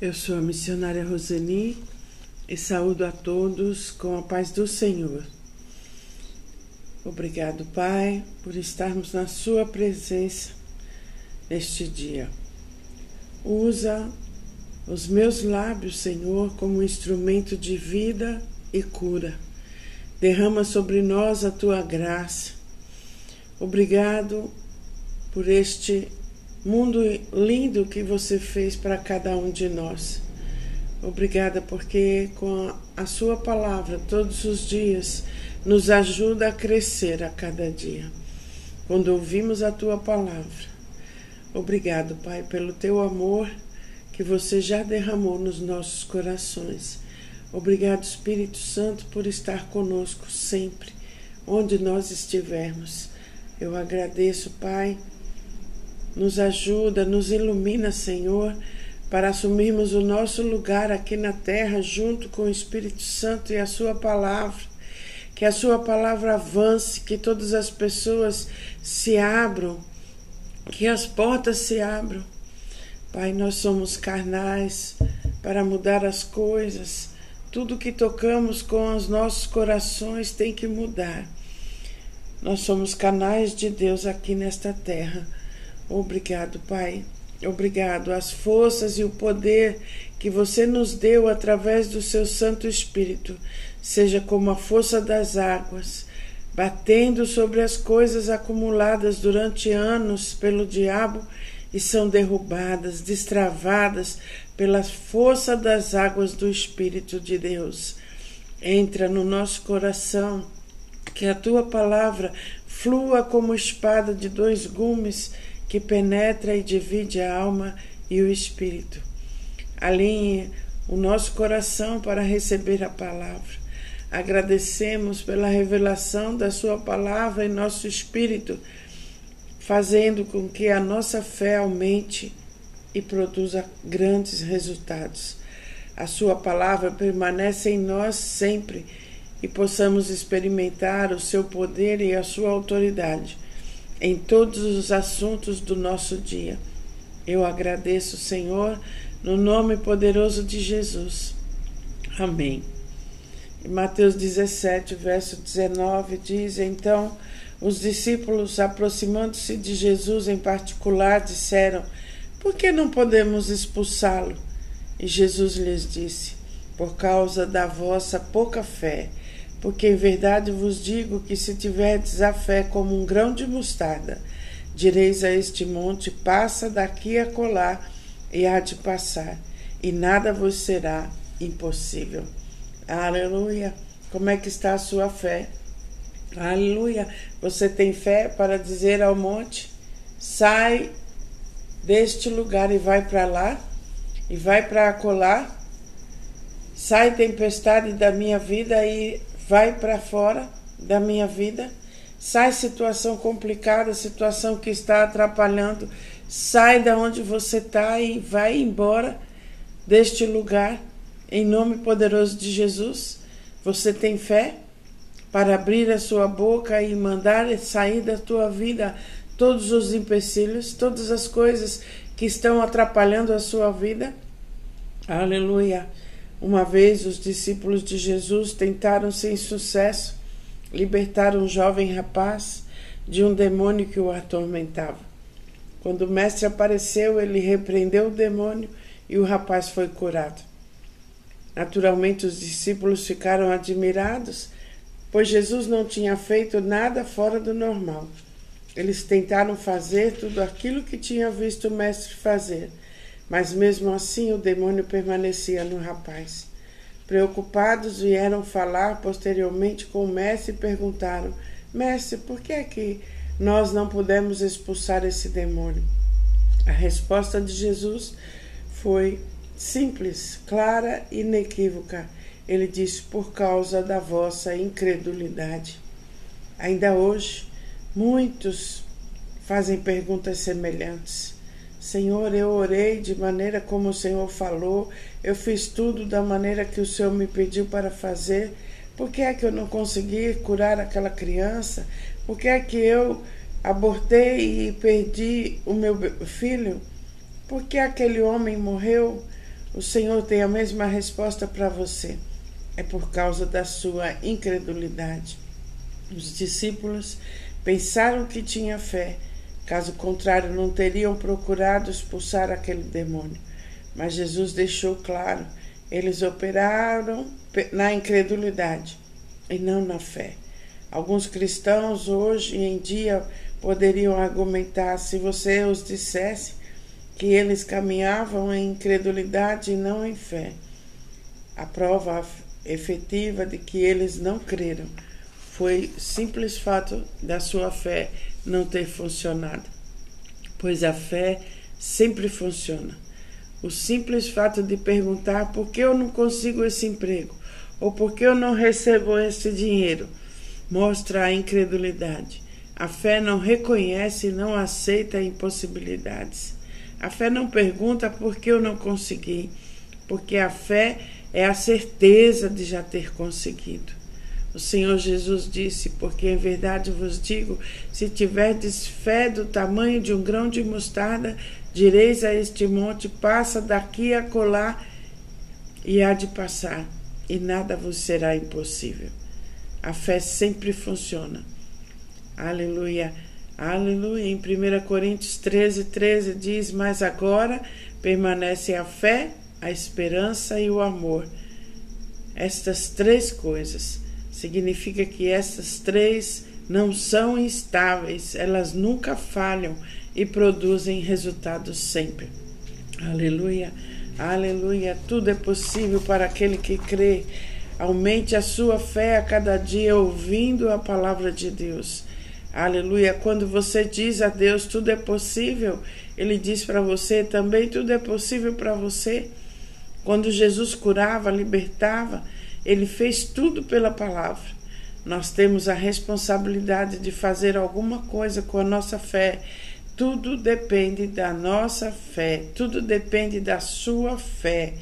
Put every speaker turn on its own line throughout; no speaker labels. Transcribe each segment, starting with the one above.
Eu sou a missionária Roseni e saúdo a todos com a paz do Senhor. Obrigado, Pai, por estarmos na Sua presença neste dia. Usa os meus lábios, Senhor, como instrumento de vida e cura. Derrama sobre nós a tua graça. Obrigado por este mundo lindo que você fez para cada um de nós. Obrigada porque com a sua palavra todos os dias nos ajuda a crescer a cada dia. Quando ouvimos a tua palavra. Obrigado, Pai, pelo teu amor que você já derramou nos nossos corações. Obrigado, Espírito Santo, por estar conosco sempre, onde nós estivermos. Eu agradeço, Pai nos ajuda, nos ilumina, Senhor, para assumirmos o nosso lugar aqui na terra junto com o Espírito Santo e a Sua palavra. Que a Sua palavra avance, que todas as pessoas se abram, que as portas se abram. Pai, nós somos carnais para mudar as coisas. Tudo que tocamos com os nossos corações tem que mudar. Nós somos canais de Deus aqui nesta terra Obrigado, Pai. Obrigado. As forças e o poder que você nos deu através do seu Santo Espírito, seja como a força das águas, batendo sobre as coisas acumuladas durante anos pelo diabo e são derrubadas, destravadas pela força das águas do Espírito de Deus. Entra no nosso coração, que a tua palavra flua como espada de dois gumes que penetra e divide a alma e o espírito. Alinhe o nosso coração para receber a palavra. Agradecemos pela revelação da Sua palavra em nosso espírito, fazendo com que a nossa fé aumente e produza grandes resultados. A Sua palavra permanece em nós sempre e possamos experimentar o seu poder e a sua autoridade em todos os assuntos do nosso dia. Eu agradeço, Senhor, no nome poderoso de Jesus. Amém. Mateus 17, verso 19, diz: Então os discípulos, aproximando-se de Jesus em particular, disseram: Por que não podemos expulsá-lo? E Jesus lhes disse: Por causa da vossa pouca fé. Porque em verdade vos digo que se tiverdes a fé como um grão de mostarda, direis a este monte: passa daqui a colar, e há de passar, e nada vos será impossível. Aleluia! Como é que está a sua fé? Aleluia! Você tem fé para dizer ao monte: sai deste lugar e vai para lá, e vai para acolá. Sai tempestade da minha vida e vai para fora da minha vida, sai situação complicada, situação que está atrapalhando, sai da onde você está e vai embora deste lugar, em nome poderoso de Jesus. Você tem fé para abrir a sua boca e mandar sair da tua vida todos os empecilhos, todas as coisas que estão atrapalhando a sua vida? Aleluia. Uma vez os discípulos de Jesus tentaram sem sucesso libertar um jovem rapaz de um demônio que o atormentava. Quando o mestre apareceu, ele repreendeu o demônio e o rapaz foi curado. Naturalmente, os discípulos ficaram admirados, pois Jesus não tinha feito nada fora do normal. Eles tentaram fazer tudo aquilo que tinha visto o mestre fazer, mas mesmo assim o demônio permanecia no rapaz. Preocupados, vieram falar posteriormente com o mestre e perguntaram: Mestre, por que é que nós não pudemos expulsar esse demônio? A resposta de Jesus foi simples, clara e inequívoca. Ele disse: Por causa da vossa incredulidade. Ainda hoje, muitos fazem perguntas semelhantes. Senhor, eu orei de maneira como o Senhor falou, eu fiz tudo da maneira que o Senhor me pediu para fazer. Por que é que eu não consegui curar aquela criança? Por que é que eu abortei e perdi o meu filho? Por que aquele homem morreu? O Senhor tem a mesma resposta para você. É por causa da sua incredulidade. Os discípulos pensaram que tinha fé, caso contrário, não teriam procurado expulsar aquele demônio. Mas Jesus deixou claro: eles operaram na incredulidade e não na fé. Alguns cristãos hoje em dia poderiam argumentar se você os dissesse que eles caminhavam em incredulidade e não em fé. A prova efetiva de que eles não creram foi simples fato da sua fé não ter funcionado, pois a fé sempre funciona. O simples fato de perguntar por que eu não consigo esse emprego ou por que eu não recebo esse dinheiro mostra a incredulidade. A fé não reconhece e não aceita impossibilidades. A fé não pergunta por que eu não consegui, porque a fé é a certeza de já ter conseguido. O Senhor Jesus disse: Porque em verdade vos digo, se tiverdes fé do tamanho de um grão de mostarda, direis a este monte: passa daqui a colar, e há de passar, e nada vos será impossível. A fé sempre funciona. Aleluia. Aleluia. Em 1 Coríntios 13, 13 diz: Mas agora permanece a fé, a esperança e o amor. Estas três coisas. Significa que estas três não são instáveis, elas nunca falham e produzem resultados sempre. Aleluia. Aleluia. Tudo é possível para aquele que crê. Aumente a sua fé a cada dia ouvindo a palavra de Deus. Aleluia. Quando você diz a Deus tudo é possível, Ele diz para você também tudo é possível para você. Quando Jesus curava, libertava, Ele fez tudo pela palavra. Nós temos a responsabilidade de fazer alguma coisa com a nossa fé. Tudo depende da nossa fé, tudo depende da sua fé.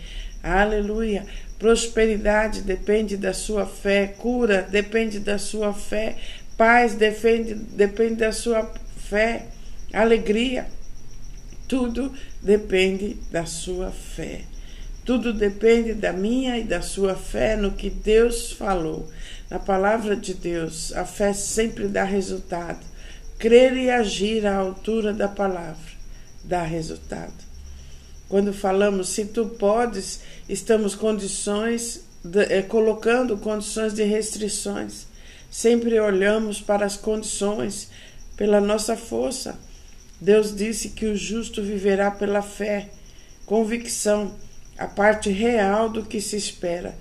Aleluia. Prosperidade depende da sua fé, cura depende da sua fé, paz depende, depende da sua fé, alegria. Tudo depende da sua fé. Tudo depende da minha e da sua fé no que Deus falou. Na palavra de Deus, a fé sempre dá resultado. Crer e agir à altura da palavra dá resultado. Quando falamos se tu podes, estamos condições de, eh, colocando condições de restrições. Sempre olhamos para as condições pela nossa força. Deus disse que o justo viverá pela fé, convicção, a parte real do que se espera.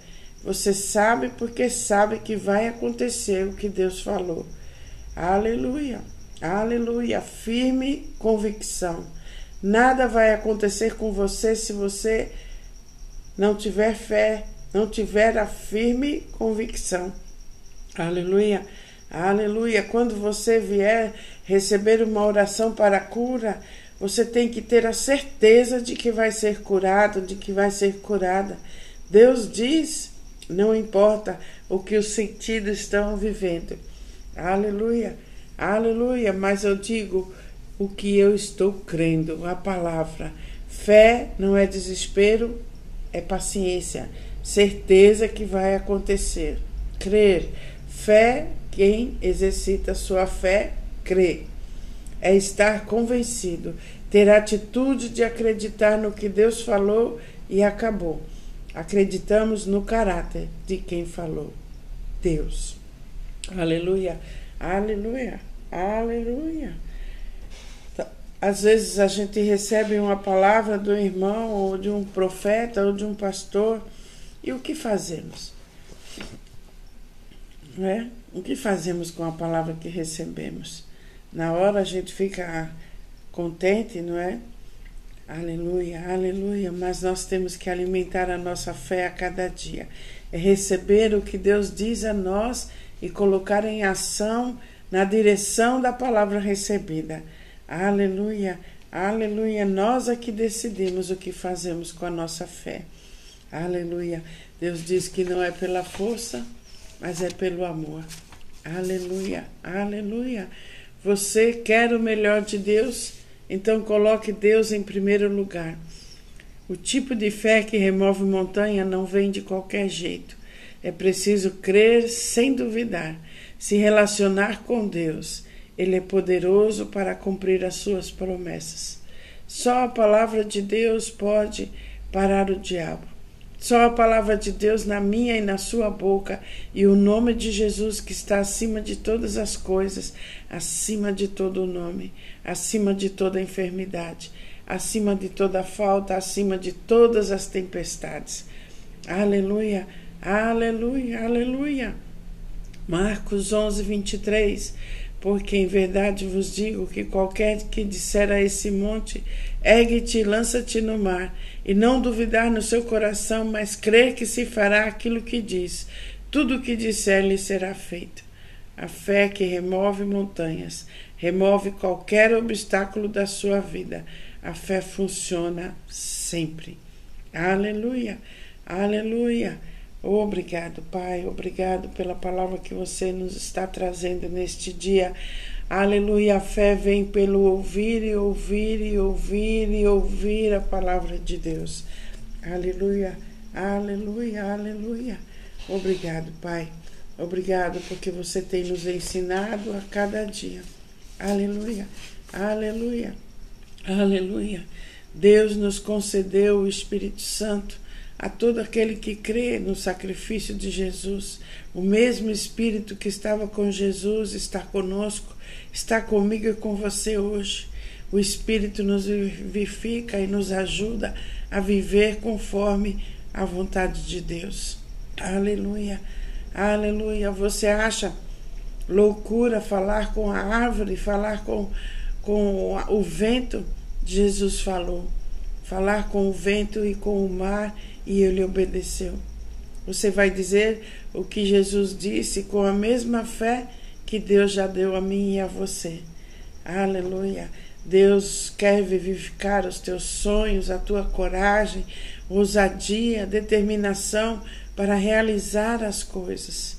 Você sabe porque sabe que vai acontecer o que Deus falou. Aleluia, aleluia, firme convicção. Nada vai acontecer com você se você não tiver fé, não tiver a firme convicção. Aleluia, aleluia. Quando você vier receber uma oração para cura, você tem que ter a certeza de que vai ser curado, de que vai ser curada. Deus diz, não importa o que os sentidos estão vivendo. Aleluia, aleluia. Mas eu digo, o que eu estou crendo, a palavra. Fé não é desespero, é paciência, certeza que vai acontecer. Crer. Fé, quem exercita sua fé, crê. É estar convencido, ter a atitude de acreditar no que Deus falou e acabou. Acreditamos no caráter de quem falou. Deus. Aleluia, aleluia, aleluia. Às vezes a gente recebe uma palavra do irmão, ou de um profeta, ou de um pastor, e o que fazemos? Não é? O que fazemos com a palavra que recebemos? Na hora a gente fica contente, não é? Aleluia, aleluia. Mas nós temos que alimentar a nossa fé a cada dia. É receber o que Deus diz a nós e colocar em ação na direção da palavra recebida. Aleluia, aleluia. Nós é que decidimos o que fazemos com a nossa fé. Aleluia. Deus diz que não é pela força, mas é pelo amor. Aleluia, aleluia. Você quer o melhor de Deus? Então coloque Deus em primeiro lugar. O tipo de fé que remove montanha não vem de qualquer jeito. É preciso crer sem duvidar, se relacionar com Deus. Ele é poderoso para cumprir as suas promessas. Só a palavra de Deus pode parar o diabo. Só a palavra de Deus na minha e na sua boca e o nome de Jesus que está acima de todas as coisas, acima de todo o nome, acima de toda enfermidade acima de toda falta, acima de todas as tempestades. Aleluia, aleluia, aleluia. Marcos 11, 23. Porque em verdade vos digo que qualquer que disser a esse monte, ergue-te lança-te no mar, e não duvidar no seu coração, mas crer que se fará aquilo que diz, tudo o que disser lhe será feito. A fé que remove montanhas, remove qualquer obstáculo da sua vida a fé funciona sempre. Aleluia, aleluia. Obrigado, Pai, obrigado pela palavra que você nos está trazendo neste dia. Aleluia, a fé vem pelo ouvir e ouvir e ouvir e ouvir a palavra de Deus. Aleluia, aleluia, aleluia. Obrigado, Pai. Obrigado porque você tem nos ensinado a cada dia. Aleluia, aleluia. Aleluia. Deus nos concedeu o Espírito Santo a todo aquele que crê no sacrifício de Jesus. O mesmo Espírito que estava com Jesus está conosco, está comigo e com você hoje. O Espírito nos vivifica e nos ajuda a viver conforme a vontade de Deus. Aleluia, aleluia. Você acha loucura falar com a árvore, falar com, com o vento? Jesus falou: falar com o vento e com o mar, e ele obedeceu. Você vai dizer o que Jesus disse com a mesma fé que Deus já deu a mim e a você. Aleluia. Deus quer vivificar os teus sonhos, a tua coragem, ousadia, determinação para realizar as coisas.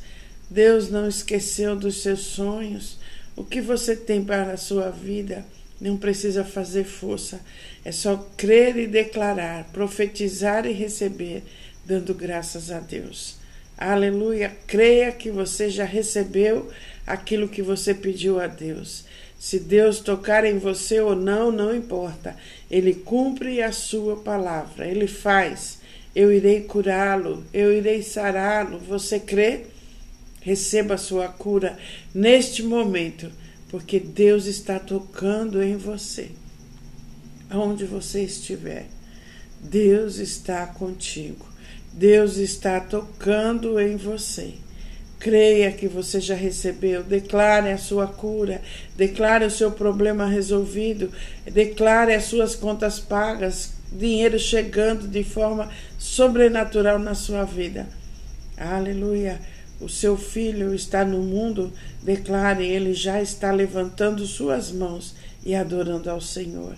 Deus não esqueceu dos seus sonhos. O que você tem para a sua vida? Não precisa fazer força, é só crer e declarar, profetizar e receber, dando graças a Deus. Aleluia! Creia que você já recebeu aquilo que você pediu a Deus. Se Deus tocar em você ou não, não importa. Ele cumpre a sua palavra, ele faz. Eu irei curá-lo, eu irei sará-lo. Você crê? Receba a sua cura neste momento porque Deus está tocando em você. Aonde você estiver, Deus está contigo. Deus está tocando em você. Creia que você já recebeu, declare a sua cura, declare o seu problema resolvido, declare as suas contas pagas, dinheiro chegando de forma sobrenatural na sua vida. Aleluia o seu filho está no mundo, declare, ele já está levantando suas mãos e adorando ao Senhor.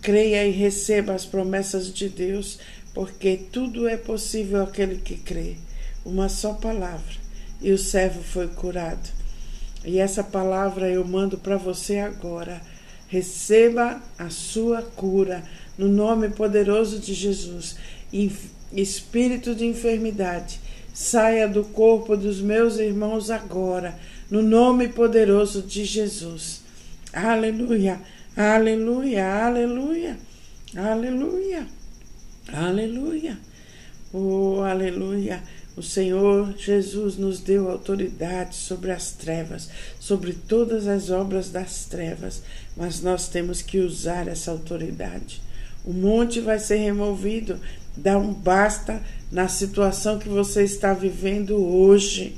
Creia e receba as promessas de Deus, porque tudo é possível aquele que crê. Uma só palavra e o servo foi curado. E essa palavra eu mando para você agora. Receba a sua cura no nome poderoso de Jesus. Espírito de enfermidade, saia do corpo dos meus irmãos agora, no nome poderoso de Jesus. Aleluia, aleluia, aleluia, aleluia, aleluia. Oh, aleluia. O Senhor Jesus nos deu autoridade sobre as trevas, sobre todas as obras das trevas, mas nós temos que usar essa autoridade. O monte vai ser removido, dá um basta na situação que você está vivendo hoje.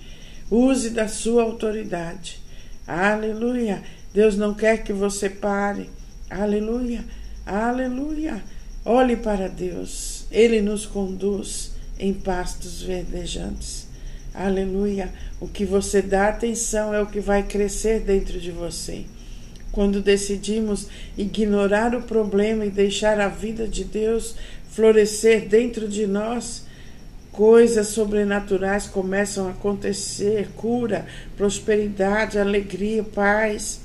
Use da sua autoridade. Aleluia. Deus não quer que você pare. Aleluia. Aleluia. Olhe para Deus. Ele nos conduz em pastos verdejantes. Aleluia. O que você dá atenção é o que vai crescer dentro de você. Quando decidimos ignorar o problema e deixar a vida de Deus florescer dentro de nós, coisas sobrenaturais começam a acontecer. Cura, prosperidade, alegria, paz.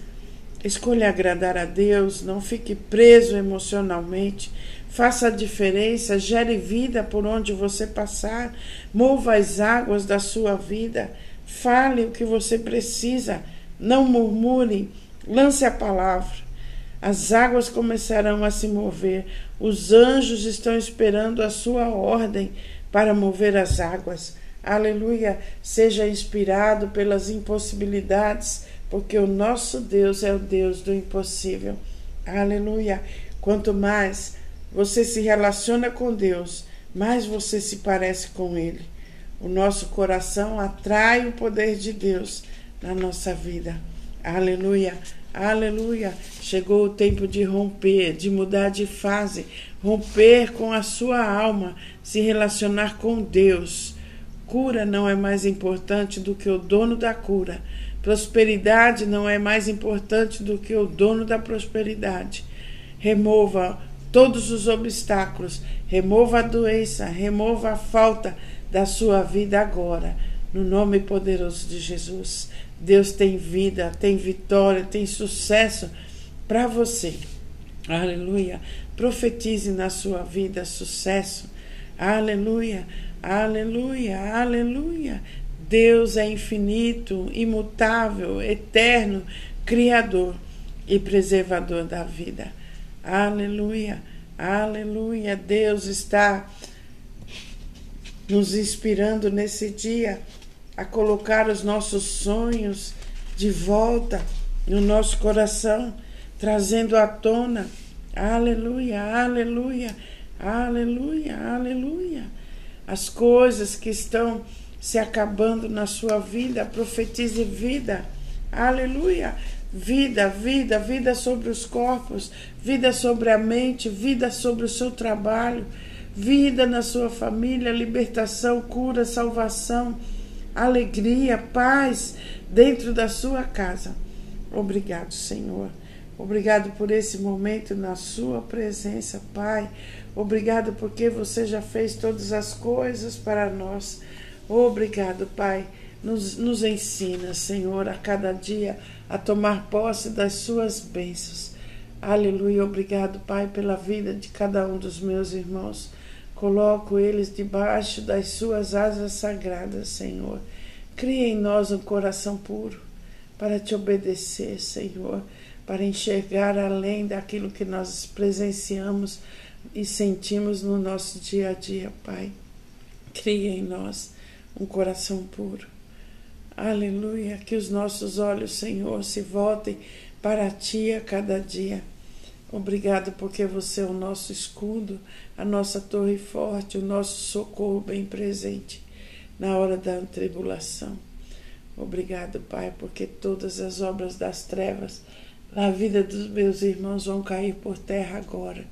Escolha agradar a Deus, não fique preso emocionalmente. Faça a diferença, gere vida por onde você passar, mova as águas da sua vida, fale o que você precisa, não murmure, lance a palavra. As águas começarão a se mover, os anjos estão esperando a sua ordem para mover as águas. Aleluia! Seja inspirado pelas impossibilidades porque o nosso Deus é o Deus do impossível. Aleluia! Quanto mais você se relaciona com Deus, mais você se parece com Ele. O nosso coração atrai o poder de Deus na nossa vida. Aleluia! Aleluia! Chegou o tempo de romper, de mudar de fase, romper com a sua alma, se relacionar com Deus. Cura não é mais importante do que o dono da cura Prosperidade não é mais importante do que o dono da prosperidade. Remova todos os obstáculos, remova a doença, remova a falta da sua vida agora, no nome poderoso de Jesus. Deus tem vida, tem vitória, tem sucesso para você. Aleluia. Profetize na sua vida sucesso. Aleluia. Aleluia. Aleluia. Deus é infinito, imutável, eterno, criador e preservador da vida. Aleluia, aleluia. Deus está nos inspirando nesse dia a colocar os nossos sonhos de volta no nosso coração, trazendo à tona. Aleluia, aleluia, aleluia, aleluia. As coisas que estão se acabando na sua vida, profetize vida. Aleluia! Vida, vida, vida sobre os corpos, vida sobre a mente, vida sobre o seu trabalho, vida na sua família, libertação, cura, salvação, alegria, paz dentro da sua casa. Obrigado, Senhor. Obrigado por esse momento na Sua presença, Pai. Obrigado porque você já fez todas as coisas para nós. Obrigado, Pai. Nos, nos ensina, Senhor, a cada dia a tomar posse das Suas bênçãos. Aleluia. Obrigado, Pai, pela vida de cada um dos meus irmãos. Coloco eles debaixo das Suas asas sagradas, Senhor. Cria em nós um coração puro para te obedecer, Senhor, para enxergar além daquilo que nós presenciamos e sentimos no nosso dia a dia, Pai. Cria em nós um coração puro. Aleluia. Que os nossos olhos, Senhor, se voltem para ti a cada dia. Obrigado porque você é o nosso escudo, a nossa torre forte, o nosso socorro bem presente na hora da tribulação. Obrigado, Pai, porque todas as obras das trevas na vida dos meus irmãos vão cair por terra agora.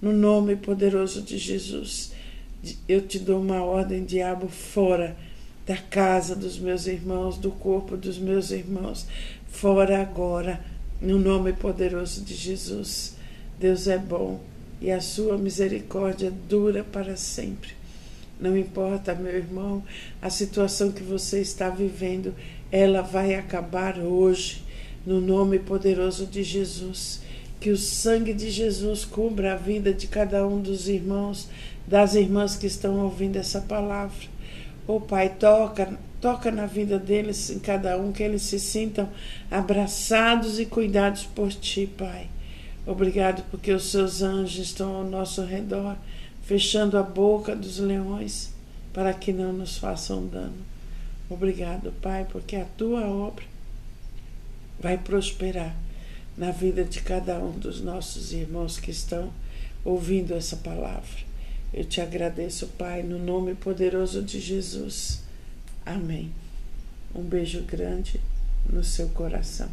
No nome poderoso de Jesus, eu te dou uma ordem, diabo, fora da casa dos meus irmãos, do corpo dos meus irmãos, fora agora, no nome poderoso de Jesus. Deus é bom e a sua misericórdia dura para sempre. Não importa, meu irmão, a situação que você está vivendo, ela vai acabar hoje, no nome poderoso de Jesus. Que o sangue de Jesus cubra a vida de cada um dos irmãos, das irmãs que estão ouvindo essa palavra Oh Pai, toca, toca na vida deles, em cada um, que eles se sintam abraçados e cuidados por Ti, Pai. Obrigado porque os seus anjos estão ao nosso redor, fechando a boca dos leões para que não nos façam dano. Obrigado, Pai, porque a tua obra vai prosperar na vida de cada um dos nossos irmãos que estão ouvindo essa palavra. Eu te agradeço, Pai, no nome poderoso de Jesus. Amém. Um beijo grande no seu coração.